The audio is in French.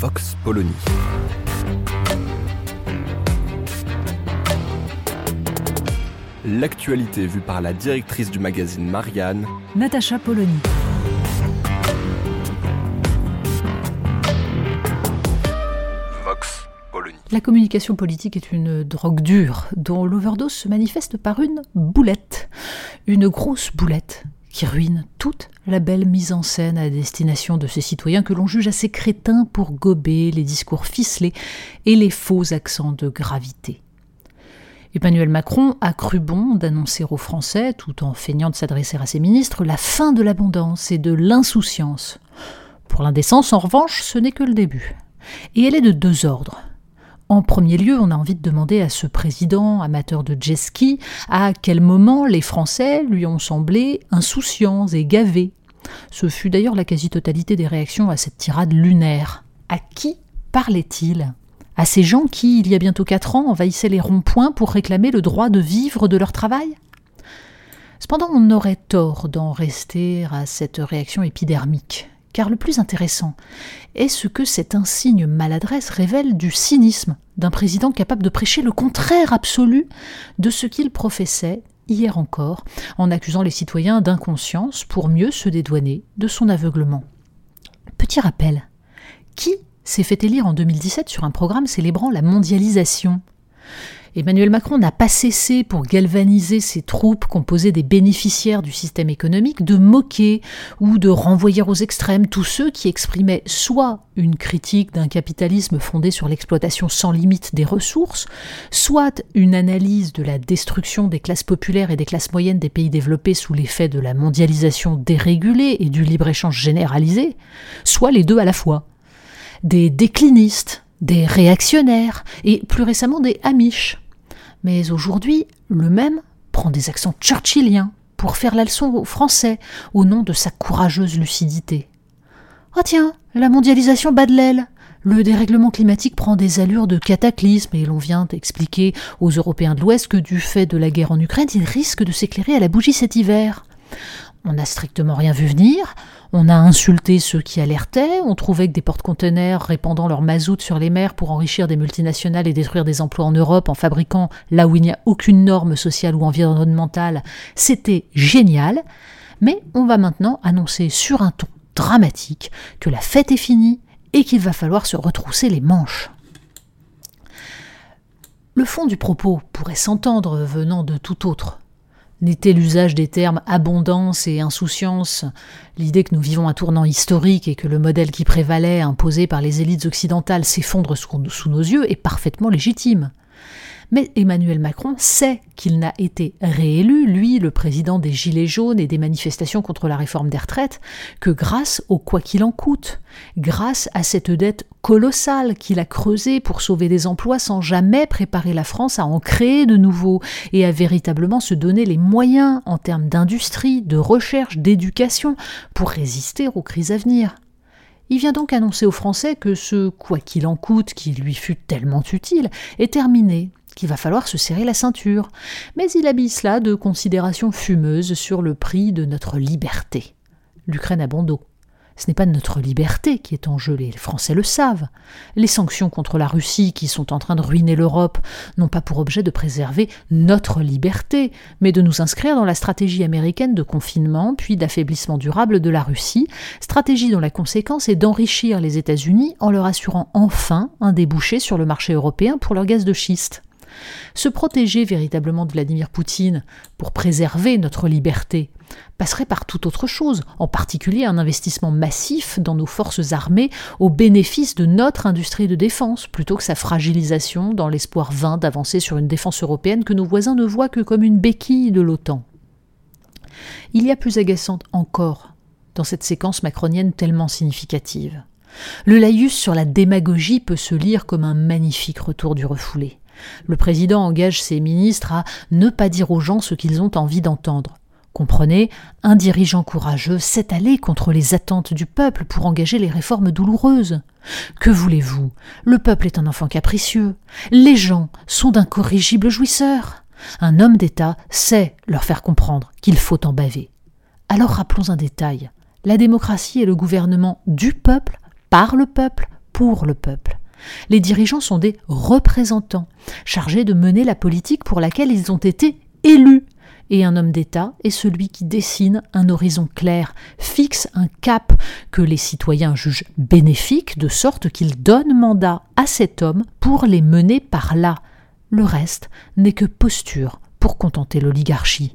Vox Polony. L'actualité vue par la directrice du magazine Marianne, Natacha Polony. Vox Polony. La communication politique est une drogue dure dont l'overdose se manifeste par une boulette. Une grosse boulette qui ruine toute la belle mise en scène à destination de ces citoyens que l'on juge assez crétins pour gober les discours ficelés et les faux accents de gravité. Emmanuel Macron a cru bon d'annoncer aux Français, tout en feignant de s'adresser à ses ministres, la fin de l'abondance et de l'insouciance. Pour l'indécence, en revanche, ce n'est que le début. Et elle est de deux ordres. En premier lieu, on a envie de demander à ce président amateur de jet ski à quel moment les Français lui ont semblé insouciants et gavés. Ce fut d'ailleurs la quasi-totalité des réactions à cette tirade lunaire. À qui parlait-il? À ces gens qui, il y a bientôt quatre ans, envahissaient les ronds-points pour réclamer le droit de vivre de leur travail? Cependant, on aurait tort d'en rester à cette réaction épidermique car le plus intéressant est ce que cette insigne maladresse révèle du cynisme d'un président capable de prêcher le contraire absolu de ce qu'il professait hier encore, en accusant les citoyens d'inconscience pour mieux se dédouaner de son aveuglement. Petit rappel, qui s'est fait élire en 2017 sur un programme célébrant la mondialisation? Emmanuel Macron n'a pas cessé, pour galvaniser ses troupes composées des bénéficiaires du système économique, de moquer ou de renvoyer aux extrêmes tous ceux qui exprimaient soit une critique d'un capitalisme fondé sur l'exploitation sans limite des ressources, soit une analyse de la destruction des classes populaires et des classes moyennes des pays développés sous l'effet de la mondialisation dérégulée et du libre-échange généralisé, soit les deux à la fois. Des déclinistes, des réactionnaires et plus récemment des amish. Mais aujourd'hui, le même prend des accents churchilliens pour faire la leçon aux Français au nom de sa courageuse lucidité. Ah tiens, la mondialisation bat de l'aile. Le dérèglement climatique prend des allures de cataclysme et l'on vient d'expliquer aux Européens de l'Ouest que du fait de la guerre en Ukraine, ils risquent de s'éclairer à la bougie cet hiver. On n'a strictement rien vu venir, on a insulté ceux qui alertaient, on trouvait que des porte-conteneurs répandant leur mazout sur les mers pour enrichir des multinationales et détruire des emplois en Europe en fabriquant là où il n'y a aucune norme sociale ou environnementale, c'était génial. Mais on va maintenant annoncer sur un ton dramatique que la fête est finie et qu'il va falloir se retrousser les manches. Le fond du propos pourrait s'entendre venant de tout autre n'était l'usage des termes abondance et insouciance, l'idée que nous vivons un tournant historique et que le modèle qui prévalait, imposé par les élites occidentales, s'effondre sous nos yeux, est parfaitement légitime. Mais Emmanuel Macron sait qu'il n'a été réélu, lui, le président des Gilets jaunes et des manifestations contre la réforme des retraites, que grâce au quoi qu'il en coûte, grâce à cette dette colossale qu'il a creusée pour sauver des emplois sans jamais préparer la France à en créer de nouveaux et à véritablement se donner les moyens en termes d'industrie, de recherche, d'éducation pour résister aux crises à venir. Il vient donc annoncer aux Français que ce quoi qu'il en coûte, qui lui fut tellement utile, est terminé, qu'il va falloir se serrer la ceinture. Mais il habille cela de considérations fumeuses sur le prix de notre liberté. L'Ukraine a bon dos. Ce n'est pas notre liberté qui est en jeu, les Français le savent. Les sanctions contre la Russie qui sont en train de ruiner l'Europe n'ont pas pour objet de préserver notre liberté, mais de nous inscrire dans la stratégie américaine de confinement puis d'affaiblissement durable de la Russie, stratégie dont la conséquence est d'enrichir les États-Unis en leur assurant enfin un débouché sur le marché européen pour leur gaz de schiste. Se protéger véritablement de Vladimir Poutine pour préserver notre liberté passerait par toute autre chose, en particulier un investissement massif dans nos forces armées au bénéfice de notre industrie de défense, plutôt que sa fragilisation dans l'espoir vain d'avancer sur une défense européenne que nos voisins ne voient que comme une béquille de l'OTAN. Il y a plus agaçante encore dans cette séquence macronienne tellement significative. Le laïus sur la démagogie peut se lire comme un magnifique retour du refoulé. Le président engage ses ministres à ne pas dire aux gens ce qu'ils ont envie d'entendre. Comprenez, un dirigeant courageux s'est allé contre les attentes du peuple pour engager les réformes douloureuses. Que voulez-vous? Le peuple est un enfant capricieux. Les gens sont d'incorrigibles jouisseurs. Un homme d'État sait leur faire comprendre qu'il faut en baver. Alors rappelons un détail. La démocratie est le gouvernement du peuple, par le peuple, pour le peuple. Les dirigeants sont des représentants, chargés de mener la politique pour laquelle ils ont été élus. Et un homme d'État est celui qui dessine un horizon clair, fixe un cap que les citoyens jugent bénéfique, de sorte qu'ils donnent mandat à cet homme pour les mener par là. Le reste n'est que posture pour contenter l'oligarchie.